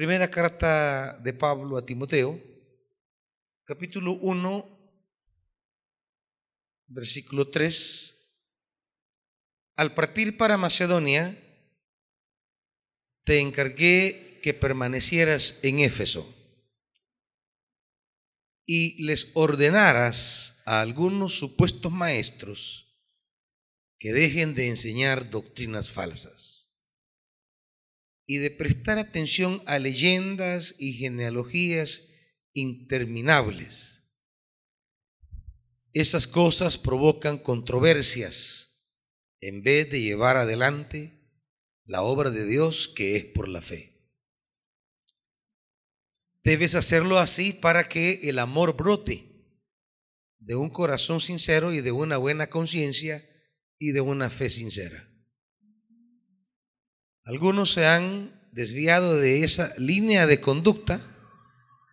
Primera carta de Pablo a Timoteo, capítulo 1, versículo 3. Al partir para Macedonia, te encargué que permanecieras en Éfeso y les ordenaras a algunos supuestos maestros que dejen de enseñar doctrinas falsas y de prestar atención a leyendas y genealogías interminables. Esas cosas provocan controversias en vez de llevar adelante la obra de Dios que es por la fe. Debes hacerlo así para que el amor brote de un corazón sincero y de una buena conciencia y de una fe sincera. Algunos se han desviado de esa línea de conducta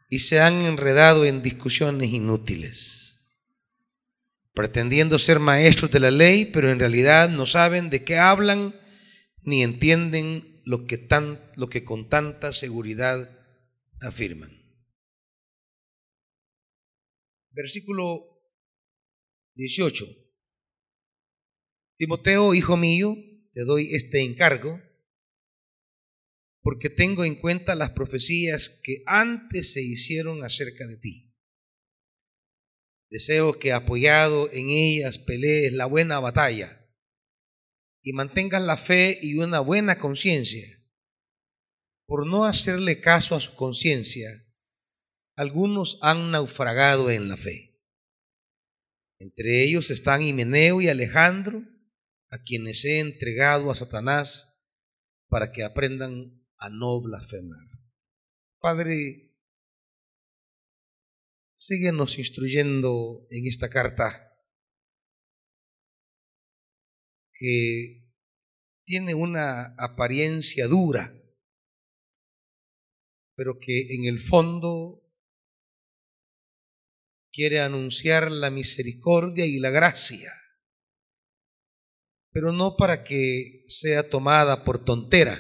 y se han enredado en discusiones inútiles, pretendiendo ser maestros de la ley, pero en realidad no saben de qué hablan ni entienden lo que, tan, lo que con tanta seguridad afirman. Versículo 18. Timoteo, hijo mío, te doy este encargo porque tengo en cuenta las profecías que antes se hicieron acerca de ti. Deseo que apoyado en ellas pelees la buena batalla y mantengas la fe y una buena conciencia. Por no hacerle caso a su conciencia, algunos han naufragado en la fe. Entre ellos están Himeneo y Alejandro, a quienes he entregado a Satanás para que aprendan a no blasfemar. Padre, síguenos instruyendo en esta carta que tiene una apariencia dura, pero que en el fondo quiere anunciar la misericordia y la gracia, pero no para que sea tomada por tontera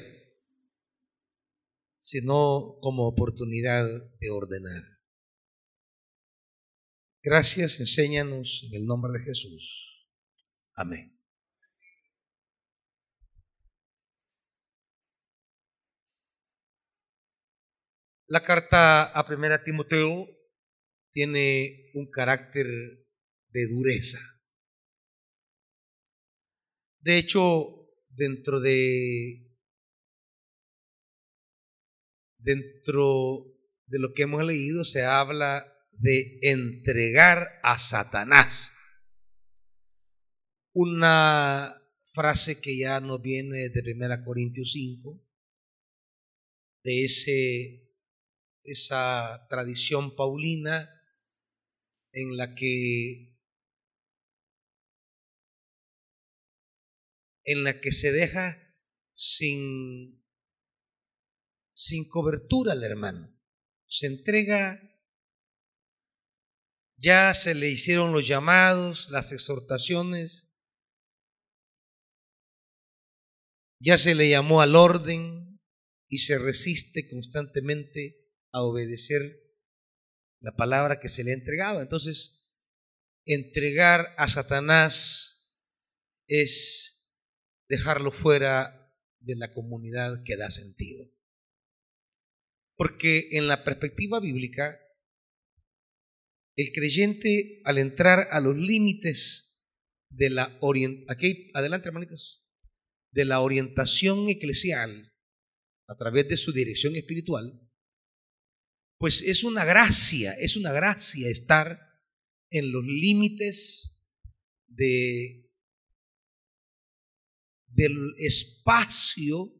sino como oportunidad de ordenar. Gracias, enséñanos en el nombre de Jesús. Amén. La carta a Primera Timoteo tiene un carácter de dureza. De hecho, dentro de dentro de lo que hemos leído se habla de entregar a Satanás. Una frase que ya nos viene de 1 Corintios 5, de ese, esa tradición paulina en la que en la que se deja sin sin cobertura al hermano. Se entrega, ya se le hicieron los llamados, las exhortaciones, ya se le llamó al orden y se resiste constantemente a obedecer la palabra que se le entregaba. Entonces, entregar a Satanás es dejarlo fuera de la comunidad que da sentido. Porque en la perspectiva bíblica, el creyente al entrar a los límites de la orientación, adelante de la orientación eclesial a través de su dirección espiritual, pues es una gracia, es una gracia estar en los límites de, del espacio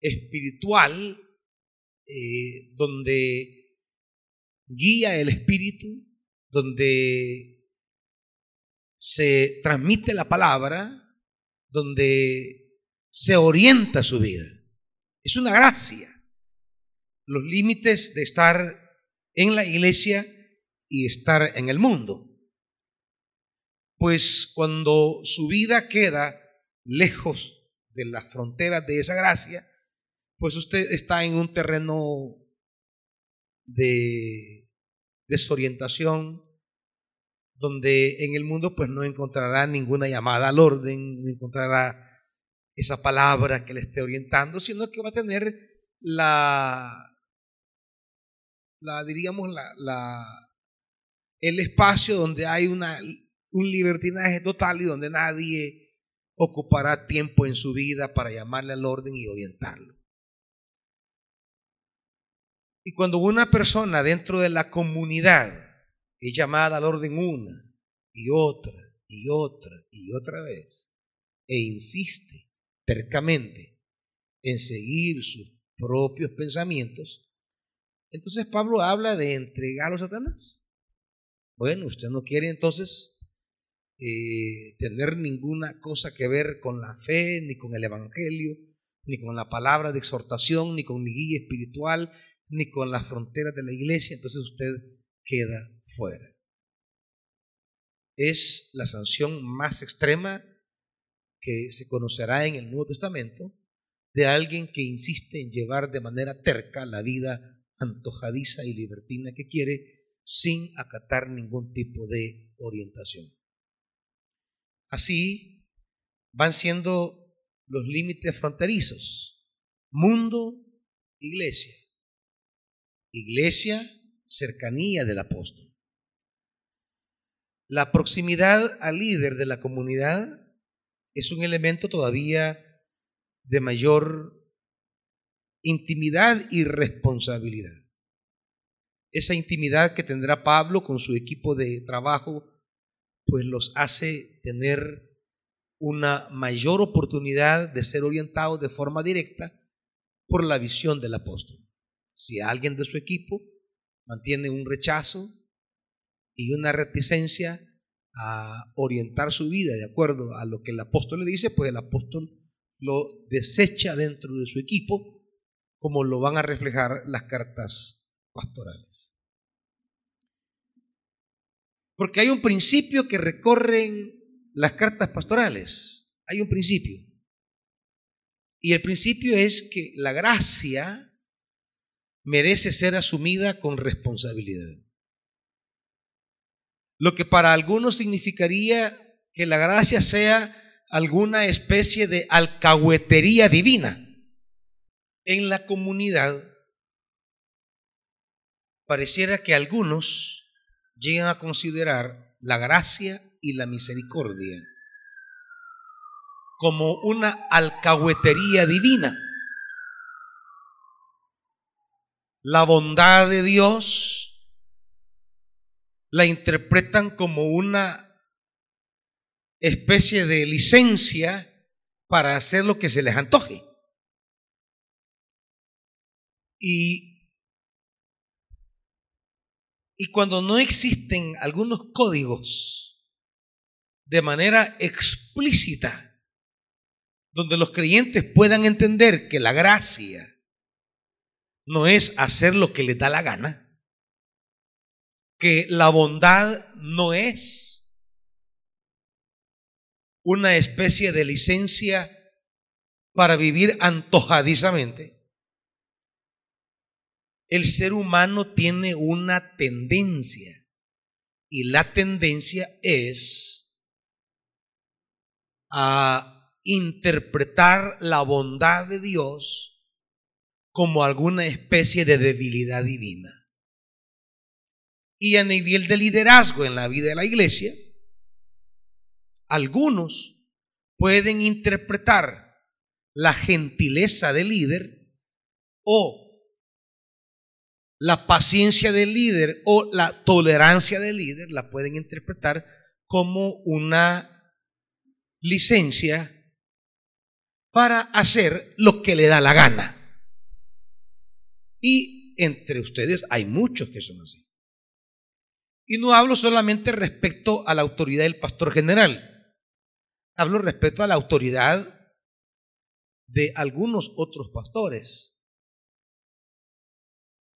espiritual eh, donde guía el espíritu, donde se transmite la palabra, donde se orienta su vida. Es una gracia. Los límites de estar en la iglesia y estar en el mundo. Pues cuando su vida queda lejos de las fronteras de esa gracia, pues usted está en un terreno de desorientación, donde en el mundo pues no encontrará ninguna llamada al orden, no encontrará esa palabra que le esté orientando, sino que va a tener la, la diríamos, la, la, el espacio donde hay una, un libertinaje total y donde nadie ocupará tiempo en su vida para llamarle al orden y orientarlo. Y cuando una persona dentro de la comunidad es llamada al orden una y otra y otra y otra vez e insiste tercamente en seguir sus propios pensamientos, entonces Pablo habla de entregar a Satanás. Bueno, usted no quiere entonces eh, tener ninguna cosa que ver con la fe, ni con el Evangelio, ni con la palabra de exhortación, ni con mi guía espiritual, ni con las fronteras de la iglesia, entonces usted queda fuera. Es la sanción más extrema que se conocerá en el Nuevo Testamento de alguien que insiste en llevar de manera terca la vida antojadiza y libertina que quiere sin acatar ningún tipo de orientación. Así van siendo los límites fronterizos. Mundo, iglesia. Iglesia, cercanía del apóstol. La proximidad al líder de la comunidad es un elemento todavía de mayor intimidad y responsabilidad. Esa intimidad que tendrá Pablo con su equipo de trabajo, pues los hace tener una mayor oportunidad de ser orientados de forma directa por la visión del apóstol. Si alguien de su equipo mantiene un rechazo y una reticencia a orientar su vida de acuerdo a lo que el apóstol le dice, pues el apóstol lo desecha dentro de su equipo, como lo van a reflejar las cartas pastorales. Porque hay un principio que recorren las cartas pastorales. Hay un principio. Y el principio es que la gracia merece ser asumida con responsabilidad. Lo que para algunos significaría que la gracia sea alguna especie de alcahuetería divina. En la comunidad pareciera que algunos llegan a considerar la gracia y la misericordia como una alcahuetería divina. La bondad de Dios la interpretan como una especie de licencia para hacer lo que se les antoje. Y, y cuando no existen algunos códigos de manera explícita, donde los creyentes puedan entender que la gracia no es hacer lo que les da la gana, que la bondad no es una especie de licencia para vivir antojadizamente. El ser humano tiene una tendencia y la tendencia es a interpretar la bondad de Dios como alguna especie de debilidad divina y a nivel de liderazgo en la vida de la iglesia, algunos pueden interpretar la gentileza del líder o la paciencia del líder o la tolerancia del líder, la pueden interpretar como una licencia para hacer lo que le da la gana. Y entre ustedes hay muchos que son así. Y no hablo solamente respecto a la autoridad del pastor general, hablo respecto a la autoridad de algunos otros pastores,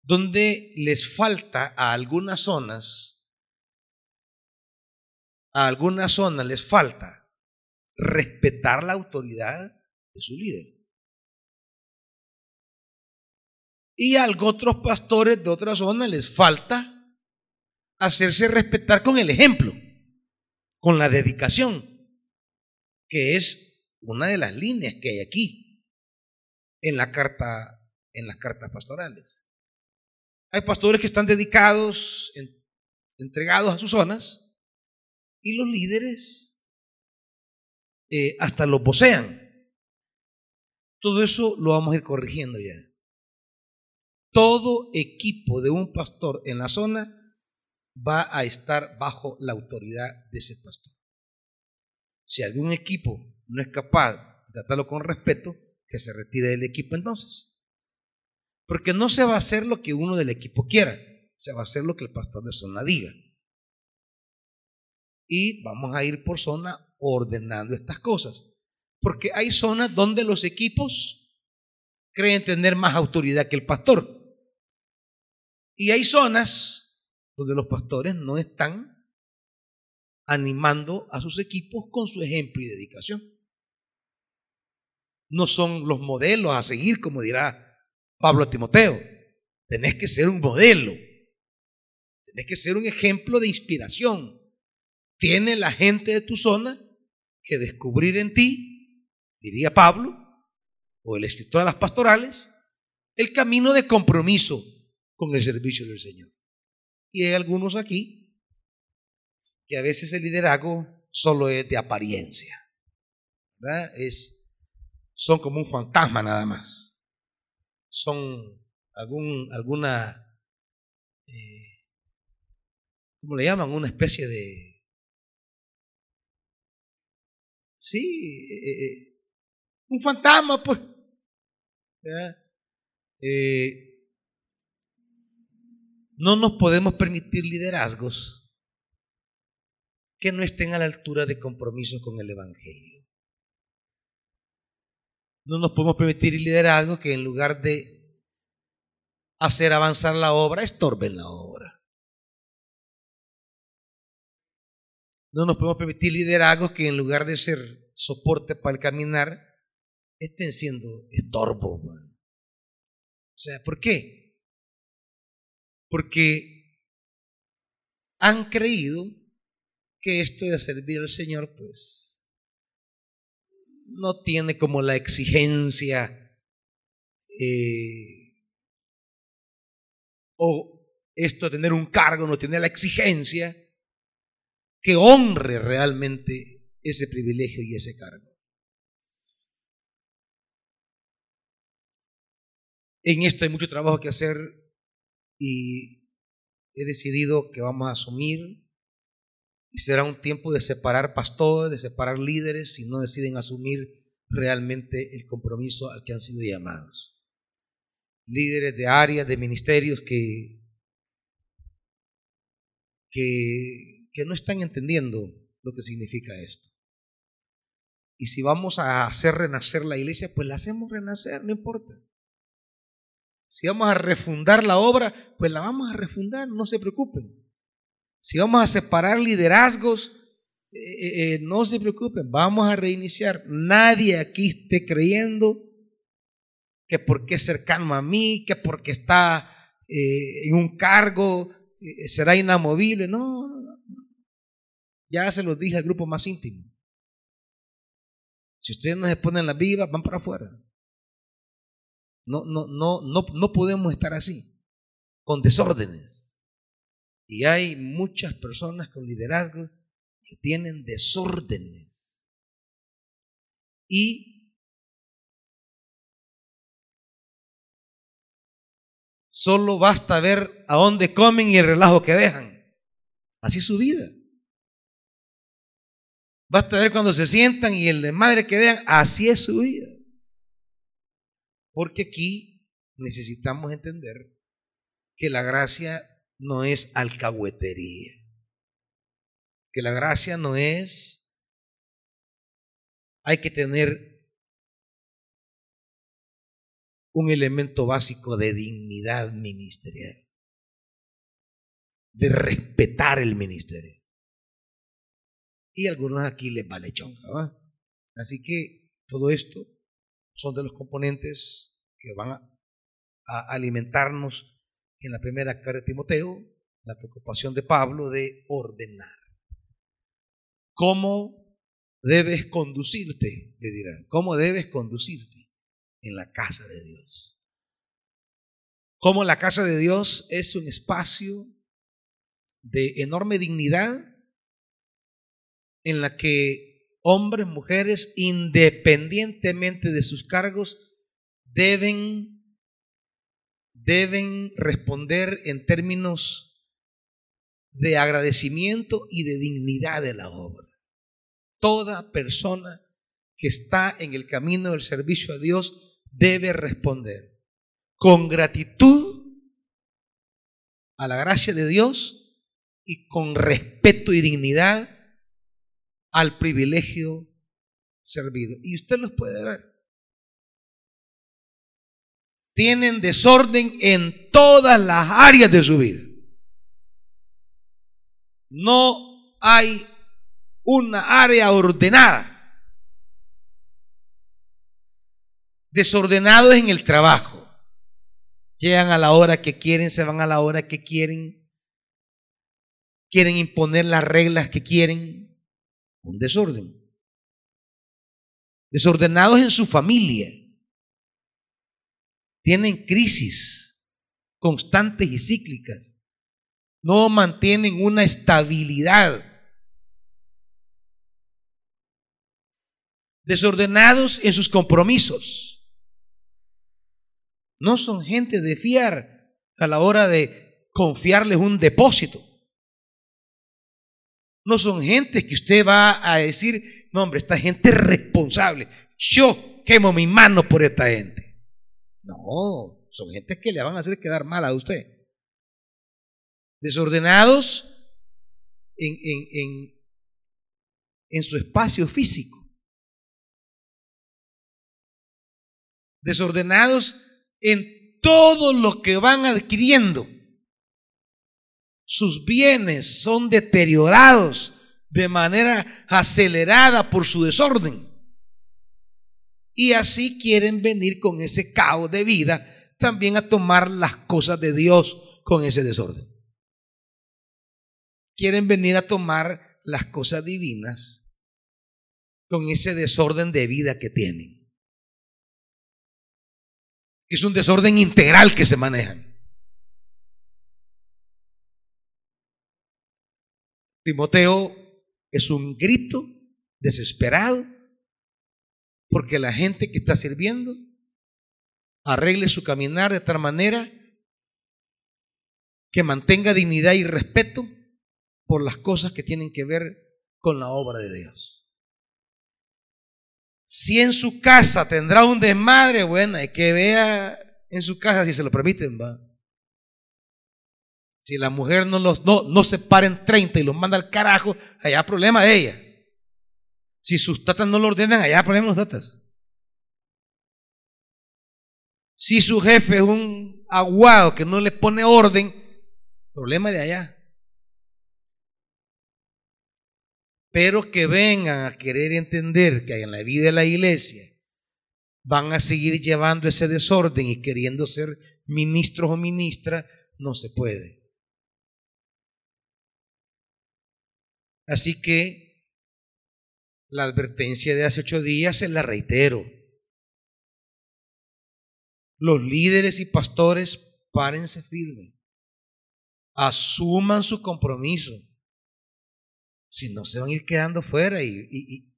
donde les falta a algunas zonas, a algunas zonas les falta respetar la autoridad de su líder. Y a otros pastores de otra zona les falta hacerse respetar con el ejemplo, con la dedicación, que es una de las líneas que hay aquí en la carta en las cartas pastorales. Hay pastores que están dedicados, entregados a sus zonas, y los líderes eh, hasta los posean. Todo eso lo vamos a ir corrigiendo ya. Todo equipo de un pastor en la zona va a estar bajo la autoridad de ese pastor. Si algún equipo no es capaz de tratarlo con respeto, que se retire del equipo entonces. Porque no se va a hacer lo que uno del equipo quiera, se va a hacer lo que el pastor de zona diga. Y vamos a ir por zona ordenando estas cosas. Porque hay zonas donde los equipos creen tener más autoridad que el pastor. Y hay zonas donde los pastores no están animando a sus equipos con su ejemplo y dedicación. No son los modelos a seguir, como dirá Pablo a Timoteo. Tenés que ser un modelo. Tenés que ser un ejemplo de inspiración. Tiene la gente de tu zona que descubrir en ti, diría Pablo, o el escritor de las pastorales, el camino de compromiso con el servicio del Señor. Y hay algunos aquí que a veces el liderazgo solo es de apariencia. Es, son como un fantasma nada más son algún, alguna, eh, ¿cómo le llaman? Una especie de... Sí, eh, eh, un fantasma, pues. No nos podemos permitir liderazgos que no estén a la altura de compromiso con el Evangelio. No nos podemos permitir liderazgo que en lugar de hacer avanzar la obra, estorben la obra. No nos podemos permitir liderazgos que en lugar de ser soporte para el caminar, estén siendo estorbo. O sea, ¿por qué? Porque han creído que esto de servir al Señor, pues, no tiene como la exigencia eh, o esto de tener un cargo no tiene la exigencia que honre realmente ese privilegio y ese cargo. En esto hay mucho trabajo que hacer y he decidido que vamos a asumir y será un tiempo de separar pastores, de separar líderes, si no deciden asumir realmente el compromiso al que han sido llamados. Líderes de áreas, de ministerios que, que, que no están entendiendo lo que significa esto. Y si vamos a hacer renacer la iglesia, pues la hacemos renacer, no importa. Si vamos a refundar la obra, pues la vamos a refundar, no se preocupen. Si vamos a separar liderazgos, eh, eh, eh, no se preocupen, vamos a reiniciar. Nadie aquí esté creyendo que porque es cercano a mí, que porque está en un cargo será inamovible. No, ya se lo dije al grupo más íntimo. Si ustedes no se ponen las vivas, van para afuera. No, no, no, no, no podemos estar así, con desórdenes. Y hay muchas personas con liderazgo que tienen desórdenes. Y solo basta ver a dónde comen y el relajo que dejan. Así es su vida. Basta ver cuando se sientan y el de madre que dejan. Así es su vida. Porque aquí necesitamos entender que la gracia no es alcahuetería. Que la gracia no es, hay que tener un elemento básico de dignidad ministerial, de respetar el ministerio. Y algunos aquí les vale chonga, Así que todo esto son de los componentes que van a alimentarnos en la primera carta de Timoteo, la preocupación de Pablo de ordenar. ¿Cómo debes conducirte? Le dirán. ¿Cómo debes conducirte en la casa de Dios? ¿Cómo la casa de Dios es un espacio de enorme dignidad en la que hombres, mujeres, independientemente de sus cargos, deben, deben responder en términos de agradecimiento y de dignidad de la obra. Toda persona que está en el camino del servicio a Dios debe responder con gratitud a la gracia de Dios y con respeto y dignidad al privilegio servido. Y usted los puede ver. Tienen desorden en todas las áreas de su vida. No hay una área ordenada. Desordenados en el trabajo. Llegan a la hora que quieren, se van a la hora que quieren. Quieren imponer las reglas que quieren. Un desorden. Desordenados en su familia. Tienen crisis constantes y cíclicas no mantienen una estabilidad. Desordenados en sus compromisos. No son gente de fiar a la hora de confiarles un depósito. No son gente que usted va a decir, no hombre, esta gente es responsable. Yo quemo mi mano por esta gente. No, son gente que le van a hacer quedar mal a usted desordenados en, en, en, su espacio físico, desordenados en todo lo que van adquiriendo. Sus bienes son deteriorados de manera acelerada por su desorden. Y así quieren venir con ese caos de vida también a tomar las cosas de Dios con ese desorden quieren venir a tomar las cosas divinas con ese desorden de vida que tienen. Es un desorden integral que se manejan. Timoteo es un grito desesperado porque la gente que está sirviendo arregle su caminar de tal manera que mantenga dignidad y respeto por las cosas que tienen que ver con la obra de Dios. Si en su casa tendrá un desmadre, bueno, hay que vea en su casa si se lo permiten, va. Si la mujer no, los, no, no se para en 30 y los manda al carajo, allá problema de ella. Si sus tatas no lo ordenan, allá problema los tatas. Si su jefe es un aguado que no le pone orden, problema de allá. pero que vengan a querer entender que en la vida de la iglesia van a seguir llevando ese desorden y queriendo ser ministros o ministras, no se puede. Así que la advertencia de hace ocho días se la reitero. Los líderes y pastores, párense firmes. Asuman su compromiso si no, se van a ir quedando fuera y,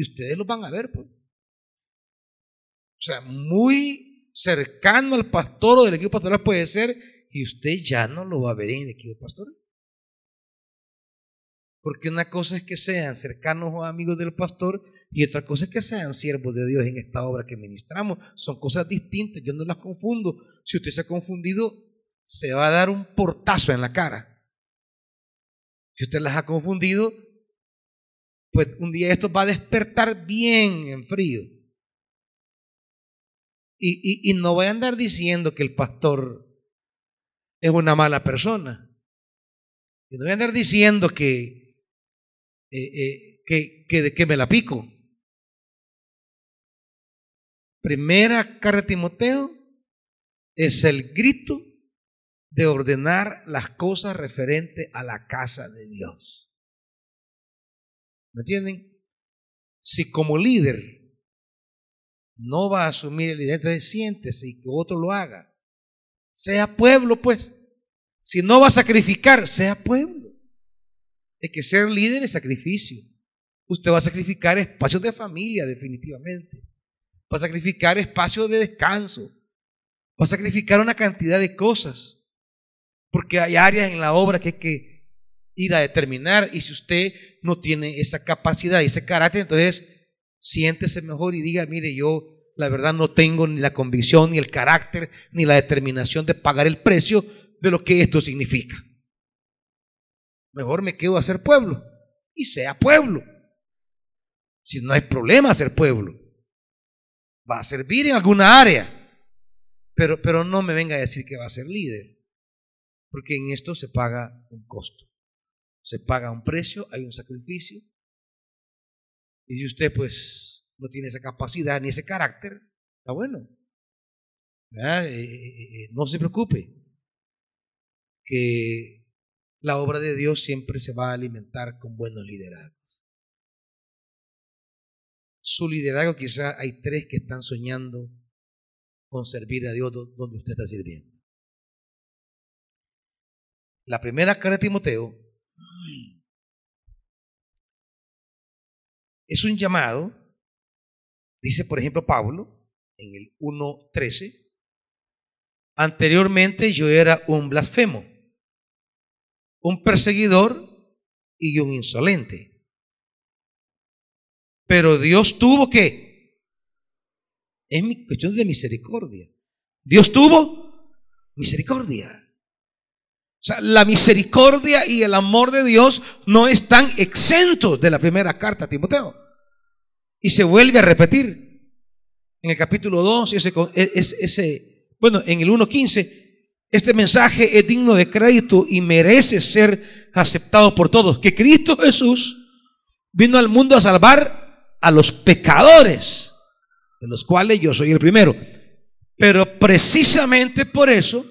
ustedes los van a ver. Pues. O sea, muy cercano al pastor o del equipo pastoral puede ser y usted ya no lo va a ver en el equipo pastoral. Porque una cosa es que sean cercanos o amigos del pastor y otra cosa es que sean siervos de Dios en esta obra que ministramos. Son cosas distintas, yo no las confundo. Si usted se ha confundido, se va a dar un portazo en la cara. Si usted las ha confundido, pues un día esto va a despertar bien en frío. Y, no voy a andar diciendo que el pastor es una mala persona. Y no voy a andar diciendo que, eh, eh, que, que, me la pico. Primera carta de Timoteo, es el grito de ordenar las cosas referente a la casa de Dios. ¿Me entienden? Si como líder no va a asumir el liderazgo, entonces siéntese y que otro lo haga. Sea pueblo, pues. Si no va a sacrificar, sea pueblo. Es que ser líder es sacrificio. Usted va a sacrificar espacios de familia, definitivamente. Va a sacrificar espacios de descanso. Va a sacrificar una cantidad de cosas. Porque hay áreas en la obra que hay que ir a determinar. Y si usted no tiene esa capacidad y ese carácter, entonces siéntese mejor y diga, mire, yo la verdad no tengo ni la convicción, ni el carácter, ni la determinación de pagar el precio de lo que esto significa. Mejor me quedo a ser pueblo y sea pueblo. Si no hay problema ser pueblo, va a servir en alguna área, pero, pero no me venga a decir que va a ser líder, porque en esto se paga un costo, se paga un precio, hay un sacrificio, y si usted pues no tiene esa capacidad ni ese carácter, está bueno. Eh, eh, eh, no se preocupe, que la obra de Dios siempre se va a alimentar con buenos liderazgos su liderazgo, quizá hay tres que están soñando con servir a Dios donde usted está sirviendo. La primera carta de Timoteo es un llamado, dice por ejemplo Pablo en el 1.13, anteriormente yo era un blasfemo, un perseguidor y un insolente. Pero Dios tuvo que, es cuestión de misericordia. Dios tuvo misericordia. O sea, la misericordia y el amor de Dios no están exentos de la primera carta a Timoteo. Y se vuelve a repetir. En el capítulo 2, ese, ese bueno, en el 1.15, este mensaje es digno de crédito y merece ser aceptado por todos. Que Cristo Jesús vino al mundo a salvar a los pecadores, de los cuales yo soy el primero. Pero precisamente por eso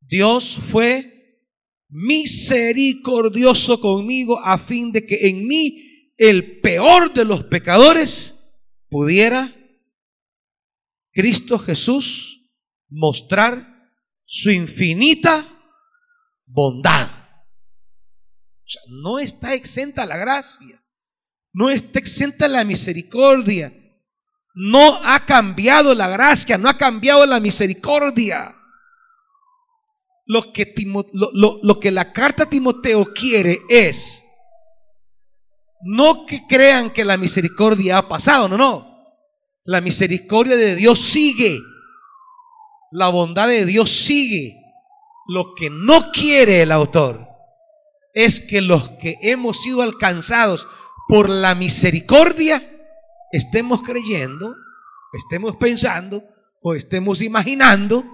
Dios fue misericordioso conmigo a fin de que en mí, el peor de los pecadores, pudiera Cristo Jesús mostrar su infinita bondad. O sea, no está exenta la gracia no está exenta la misericordia. No ha cambiado la gracia, no ha cambiado la misericordia. Lo que, lo, que la carta a Timoteo quiere es no que crean que la misericordia ha pasado, no, no. La misericordia de Dios sigue. La bondad de Dios sigue. Lo que no quiere el autor es que los que hemos sido alcanzados por la misericordia estemos creyendo, estemos pensando o estemos imaginando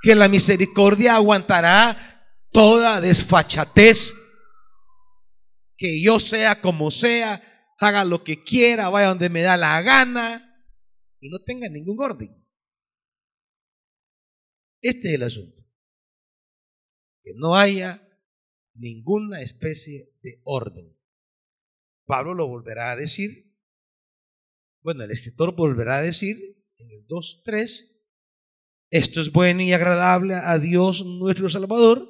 que la misericordia aguantará toda desfachatez, que yo sea como sea, haga lo que quiera, vaya donde me da la gana y no tenga ningún orden. Este es el asunto. Que no haya ninguna especie de orden. Pablo lo volverá a decir. Bueno, el escritor volverá a decir en el 2.3, esto es bueno y agradable a Dios nuestro Salvador,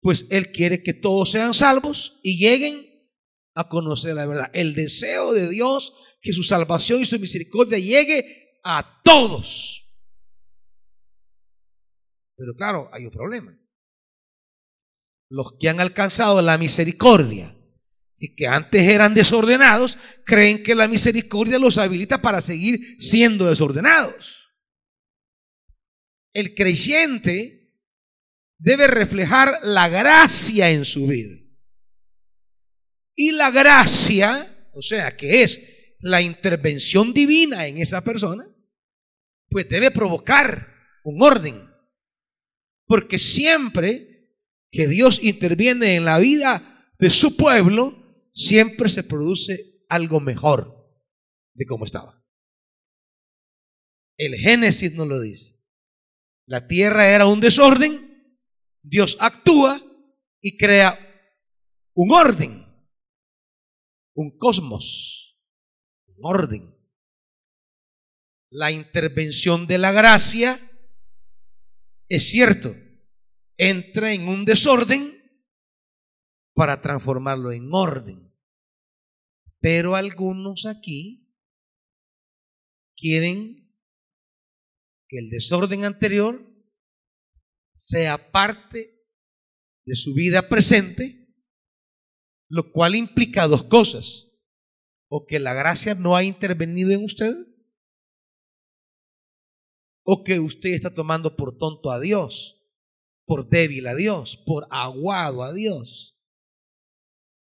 pues Él quiere que todos sean salvos y lleguen a conocer la verdad. El deseo de Dios que su salvación y su misericordia llegue a todos. Pero claro, hay un problema. Los que han alcanzado la misericordia y que antes eran desordenados, creen que la misericordia los habilita para seguir siendo desordenados. El creyente debe reflejar la gracia en su vida. Y la gracia, o sea, que es la intervención divina en esa persona, pues debe provocar un orden. Porque siempre que Dios interviene en la vida de su pueblo, siempre se produce algo mejor de cómo estaba. El Génesis no lo dice. La tierra era un desorden, Dios actúa y crea un orden, un cosmos, un orden. La intervención de la gracia, es cierto, entra en un desorden para transformarlo en orden. Pero algunos aquí quieren que el desorden anterior sea parte de su vida presente, lo cual implica dos cosas. O que la gracia no ha intervenido en usted, o que usted está tomando por tonto a Dios, por débil a Dios, por aguado a Dios,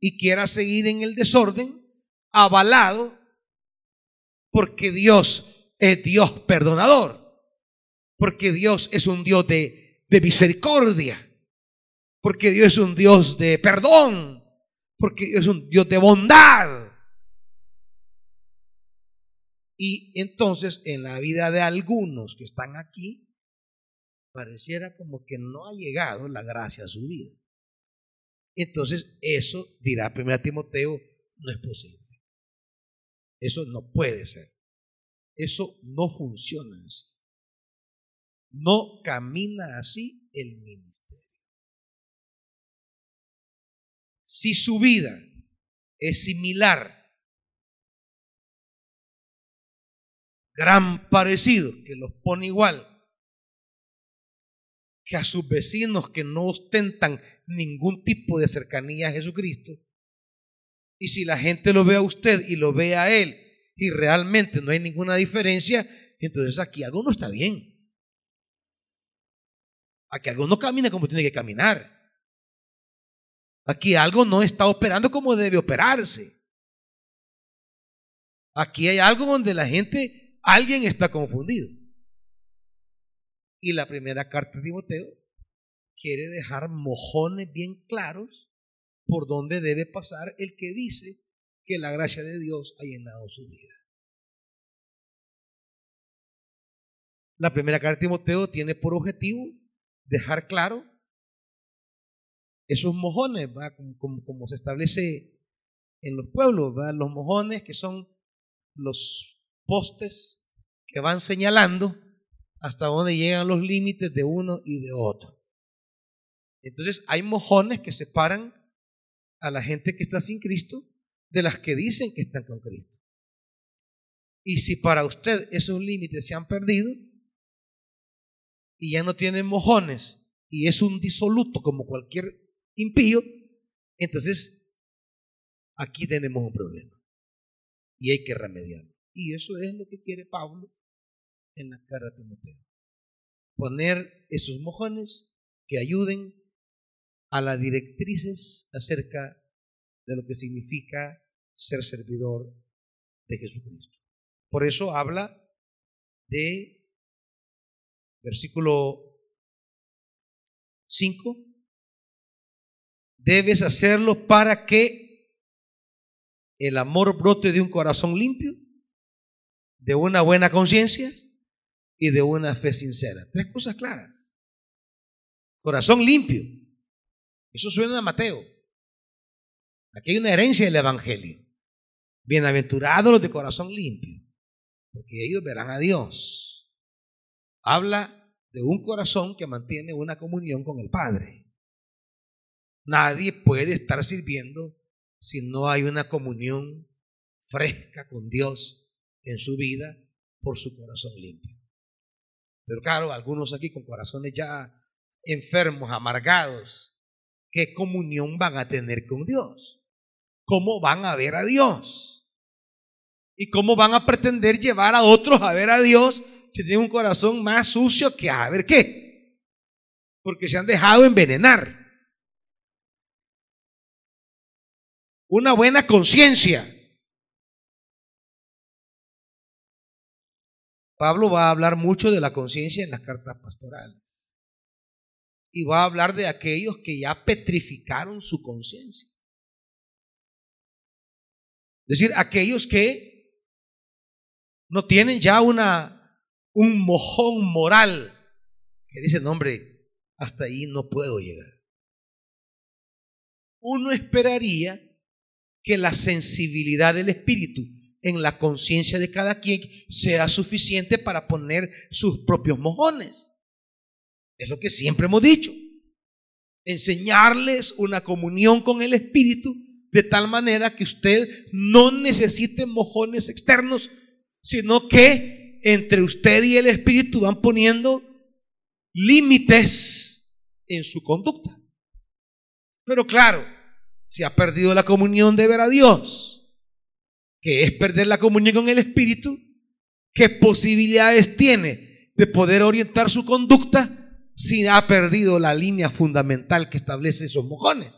y quiera seguir en el desorden, avalado, porque Dios es Dios perdonador porque Dios es un Dios de, misericordia, porque Dios es un Dios de perdón, porque Dios es un Dios de bondad. Y entonces en la vida de algunos que están aquí, pareciera como que no ha llegado la gracia a su vida. Entonces eso, dirá 1 Timoteo, no es posible. Eso no puede ser. Eso no funciona así. No camina así el ministerio. Si su vida es similar, gran parecido, que los pone igual, que a sus vecinos que no ostentan ningún tipo de cercanía a Jesucristo, y si la gente lo ve a usted y lo ve a él, y realmente no hay ninguna diferencia, entonces aquí algo no está bien a que algo no camine como tiene que caminar. Aquí algo no está operando como debe operarse. Aquí hay algo donde la gente, alguien está confundido. Y la primera carta de Timoteo quiere dejar mojones bien claros por donde debe pasar el que dice que la gracia de Dios ha llenado su vida. La primera carta de Timoteo tiene por objetivo dejar claro esos mojones, Como, se establece en los pueblos, los mojones que son los postes que van señalando hasta dónde llegan los límites de uno y de otro. Entonces hay mojones que separan a la gente que está sin Cristo de las que dicen que están con Cristo. Y si para usted esos límites se han perdido, y ya no tiene mojones y es un disoluto como cualquier impío, entonces aquí tenemos un problema y hay que remediarlo. Y eso es lo que quiere Pablo en la cara de Timoteo. Poner esos mojones que ayuden a las directrices acerca de lo que significa ser servidor de Jesucristo. Por eso habla de versículo 5, debes hacerlo para que el amor brote de un corazón limpio, de una buena conciencia y de una fe sincera. Tres cosas claras. Corazón limpio. Eso suena a Mateo. Aquí hay una herencia del Evangelio. Bienaventurados los de corazón limpio, porque ellos verán a Dios habla de un corazón que mantiene una comunión con el Padre. Nadie puede estar sirviendo si no hay una comunión fresca con Dios en su vida por su corazón limpio. Pero claro, algunos aquí con corazones ya enfermos, amargados, ¿qué comunión van a tener con Dios? ¿Cómo van a ver a Dios? ¿Y cómo van a pretender llevar a otros a ver a Dios si tienen un corazón más sucio que a ver qué. Porque se han dejado envenenar. Una buena conciencia. Pablo va a hablar mucho de la conciencia en las cartas pastorales. Y va a hablar de aquellos que ya petrificaron su conciencia. Es decir, aquellos que no tienen ya una un mojón moral que dice, hombre, hasta ahí no puedo llegar. Uno esperaría que la sensibilidad del espíritu en la conciencia de cada quien sea suficiente para poner sus propios mojones. Es lo que siempre hemos dicho. Enseñarles una comunión con el espíritu de tal manera que usted no necesite mojones externos, sino que entre usted y el espíritu van poniendo límites en su conducta. Pero claro, si ha perdido la comunión de ver a Dios, que es perder la comunión con el Espíritu, ¿qué posibilidades tiene de poder orientar su conducta si ha perdido la línea fundamental que establece esos mojones?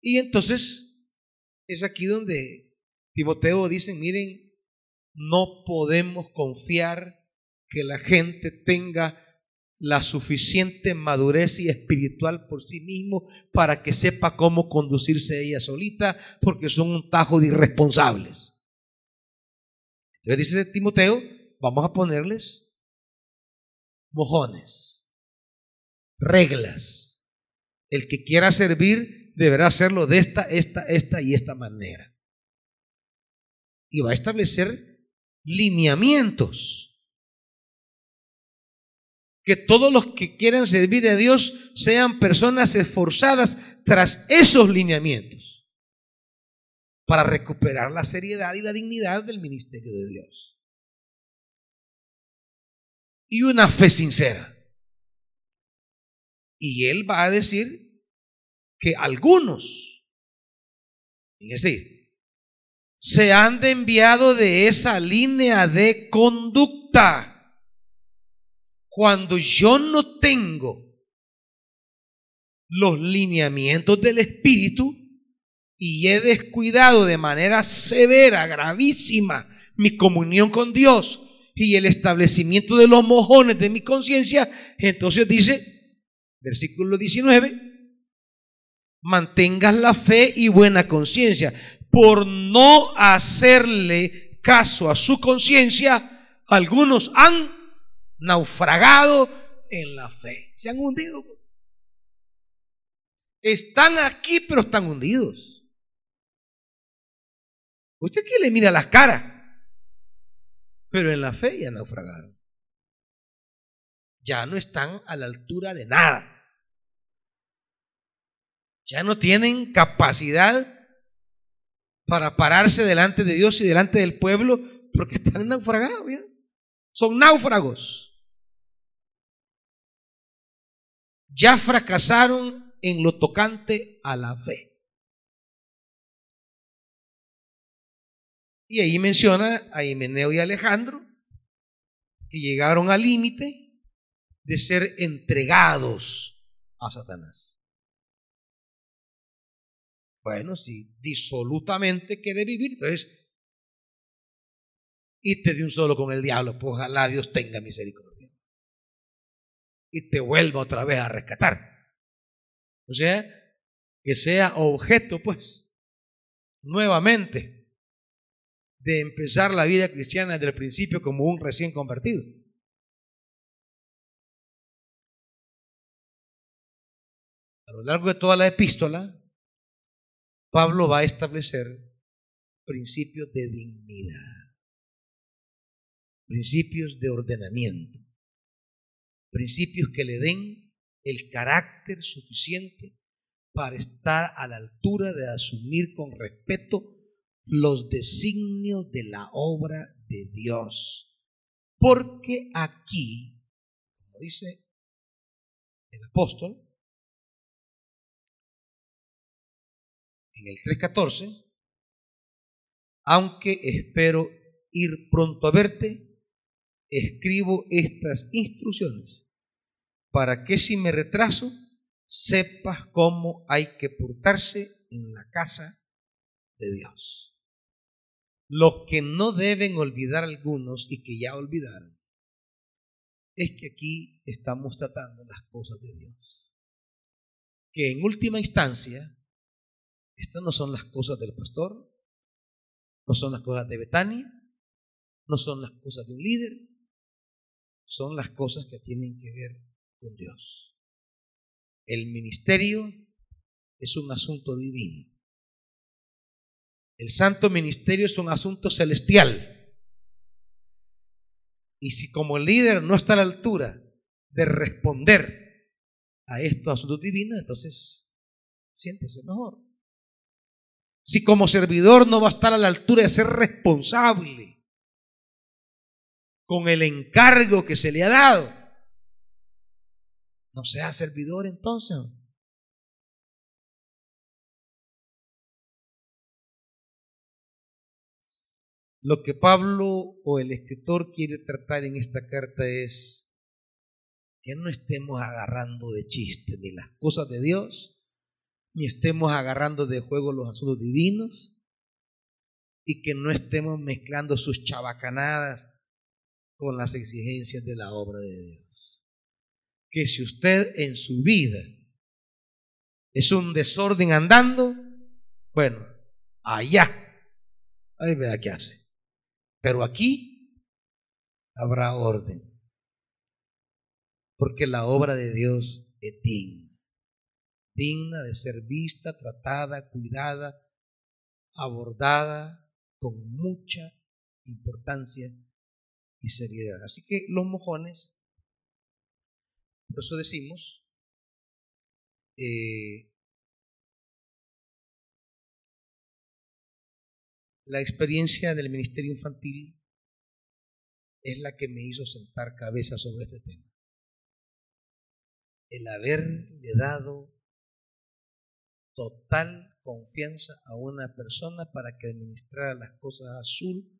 Y entonces es aquí donde Timoteo dice, miren, no podemos confiar que la gente tenga la suficiente madurez y espiritual por sí mismo para que sepa cómo conducirse ella solita, porque son un tajo de irresponsables. Entonces dice Timoteo, vamos a ponerles mojones, reglas. El que quiera servir deberá hacerlo de esta, esta, esta y esta manera. Y va a establecer lineamientos que todos los que quieran servir a Dios sean personas esforzadas tras esos lineamientos para recuperar la seriedad y la dignidad del ministerio de Dios. Y una fe sincera. Y él va a decir que algunos, decir, se han enviado de esa línea de conducta cuando yo no tengo los lineamientos del Espíritu y he descuidado de manera severa, gravísima, mi comunión con Dios y el establecimiento de los mojones de mi conciencia, entonces dice, versículo 19, mantengas la fe y buena conciencia. Por no hacerle caso a su conciencia, algunos han naufragado en la fe. Se han hundido. Están aquí, pero están hundidos. Usted que le mira las caras, pero en la fe ya naufragaron. Ya no están a la altura de nada. Ya no tienen capacidad para pararse delante de Dios y delante del pueblo porque están naufragados. Son náufragos. Ya fracasaron en lo tocante a la fe. Y ahí menciona a Himeneo y Alejandro, que llegaron al límite de ser entregados a Satanás. Bueno, si disolutamente quiere vivir, entonces, te de un solo con el diablo, pues ojalá Dios tenga misericordia y te vuelva otra vez a rescatar. O sea, que sea objeto, pues, nuevamente, de empezar la vida cristiana desde el principio como un recién convertido. A lo largo de toda la epístola, Pablo va a establecer principios de dignidad, principios de ordenamiento principios que le den el carácter suficiente para estar a la altura de asumir con respeto los designios de la obra de Dios. Porque aquí, como dice el apóstol, en el 3.14, aunque espero ir pronto a verte, escribo estas instrucciones para que si me retraso, sepas cómo hay que portarse en la casa de Dios. Lo que no deben olvidar algunos y que ya olvidaron es que aquí estamos tratando las cosas de Dios. Que en última instancia, estas no son las cosas del pastor, no son las cosas de Betania, no son las cosas de un líder, son las cosas que tienen que ver con Dios. El ministerio es un asunto divino. El santo ministerio es un asunto celestial. Y si como líder no está a la altura de responder a estos asuntos divinos, entonces siéntese mejor. Si como servidor no va a estar a la altura de ser responsable con el encargo que se le ha dado, no sea servidor entonces. Lo que Pablo o el escritor quiere tratar en esta carta es que no estemos agarrando de chiste ni las cosas de Dios, ni estemos agarrando de juego los asuntos divinos, y que no estemos mezclando sus chabacanadas con las exigencias de la obra de Dios. Que si usted en su vida es un desorden andando, bueno, allá, ahí vea qué hace. Pero aquí habrá orden. Porque la obra de Dios es digna. Digna de ser vista, tratada, cuidada, abordada con mucha importancia y seriedad. Así que los mojones, por eso decimos, eh, La experiencia del ministerio infantil es la que me hizo sentar cabeza sobre este tema. El haberle dado total confianza a una persona para que administrara las cosas azul.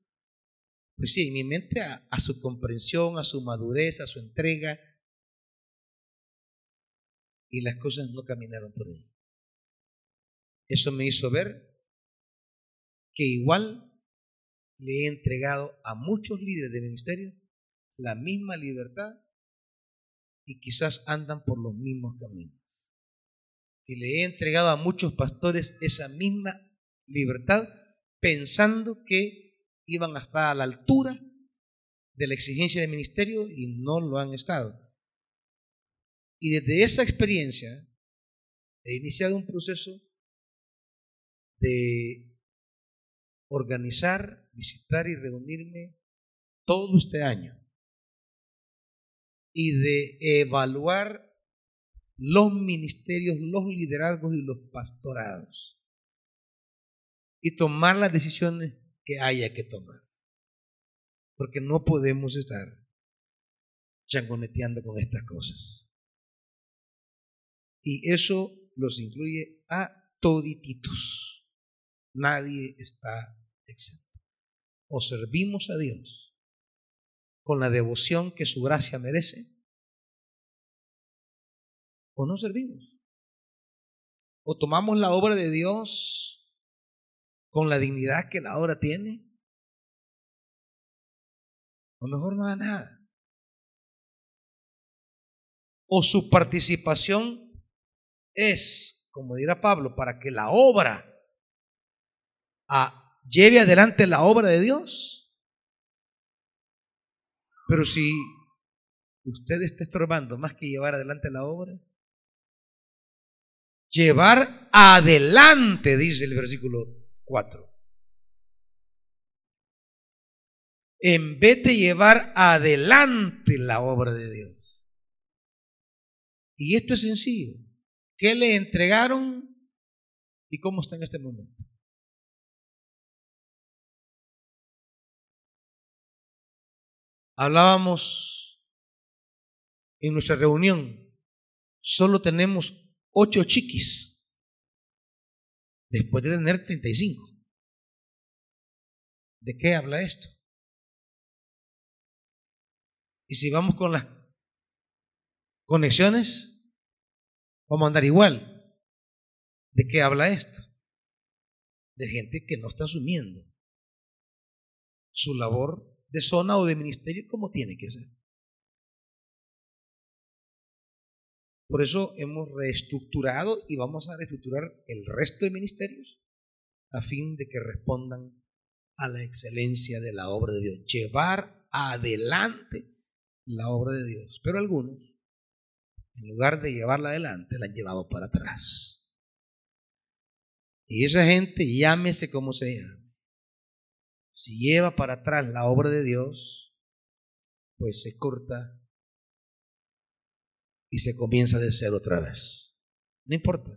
Pues sí, mi mente a, a su comprensión, a su madurez, a su entrega. Y las cosas no caminaron por ahí. Eso me hizo ver que igual le he entregado a muchos líderes de ministerio la misma libertad y quizás andan por los mismos caminos. Que le he entregado a muchos pastores esa misma libertad pensando que iban a estar a la altura de la exigencia del ministerio y no lo han estado. Y desde esa experiencia he iniciado un proceso de organizar, visitar y reunirme todo este año y de evaluar los ministerios, los liderazgos y los pastorados y tomar las decisiones que haya que tomar. Porque no podemos estar changoneteando con estas cosas. Y eso los incluye a todititos. Nadie está exento. O servimos a Dios con la devoción que su gracia merece, o no servimos. O tomamos la obra de Dios con la dignidad que la obra tiene, o mejor no da nada. O su participación es, como dirá Pablo, para que la obra lleve adelante la obra de Dios. Pero si usted está estorbando más que llevar adelante la obra, llevar adelante, dice el versículo 4. En vez de llevar adelante la obra de Dios. Y esto es sencillo. ¿Qué le entregaron y cómo está en este momento? Hablábamos en nuestra reunión, solo tenemos ocho chiquis después de tener 35. ¿De qué habla esto? Y si vamos con las conexiones, vamos a andar igual. ¿De qué habla esto? De gente que no está asumiendo su labor de zona o de ministerio como tiene que ser. Por eso hemos reestructurado y vamos a reestructurar el resto de ministerios a fin de que respondan a la excelencia de la obra de Dios. Llevar adelante la obra de Dios. Pero algunos, en lugar de llevarla adelante, la han llevado para atrás. Y esa gente, llámese como se si lleva para atrás la obra de Dios, pues se corta y se comienza de cero otra vez. No importa.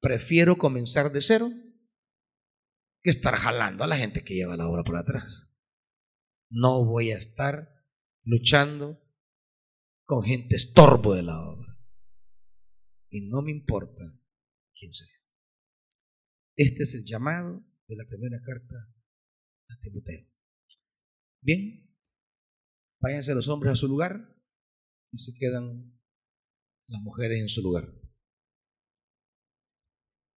Prefiero comenzar de cero que estar jalando a la gente que lleva la obra por atrás. No voy a estar luchando con gente estorbo de la obra. Y no me importa quién sea. Este es el llamado de la primera carta a Timoteo. Bien, váyanse los hombres a su lugar y se quedan las mujeres en su lugar.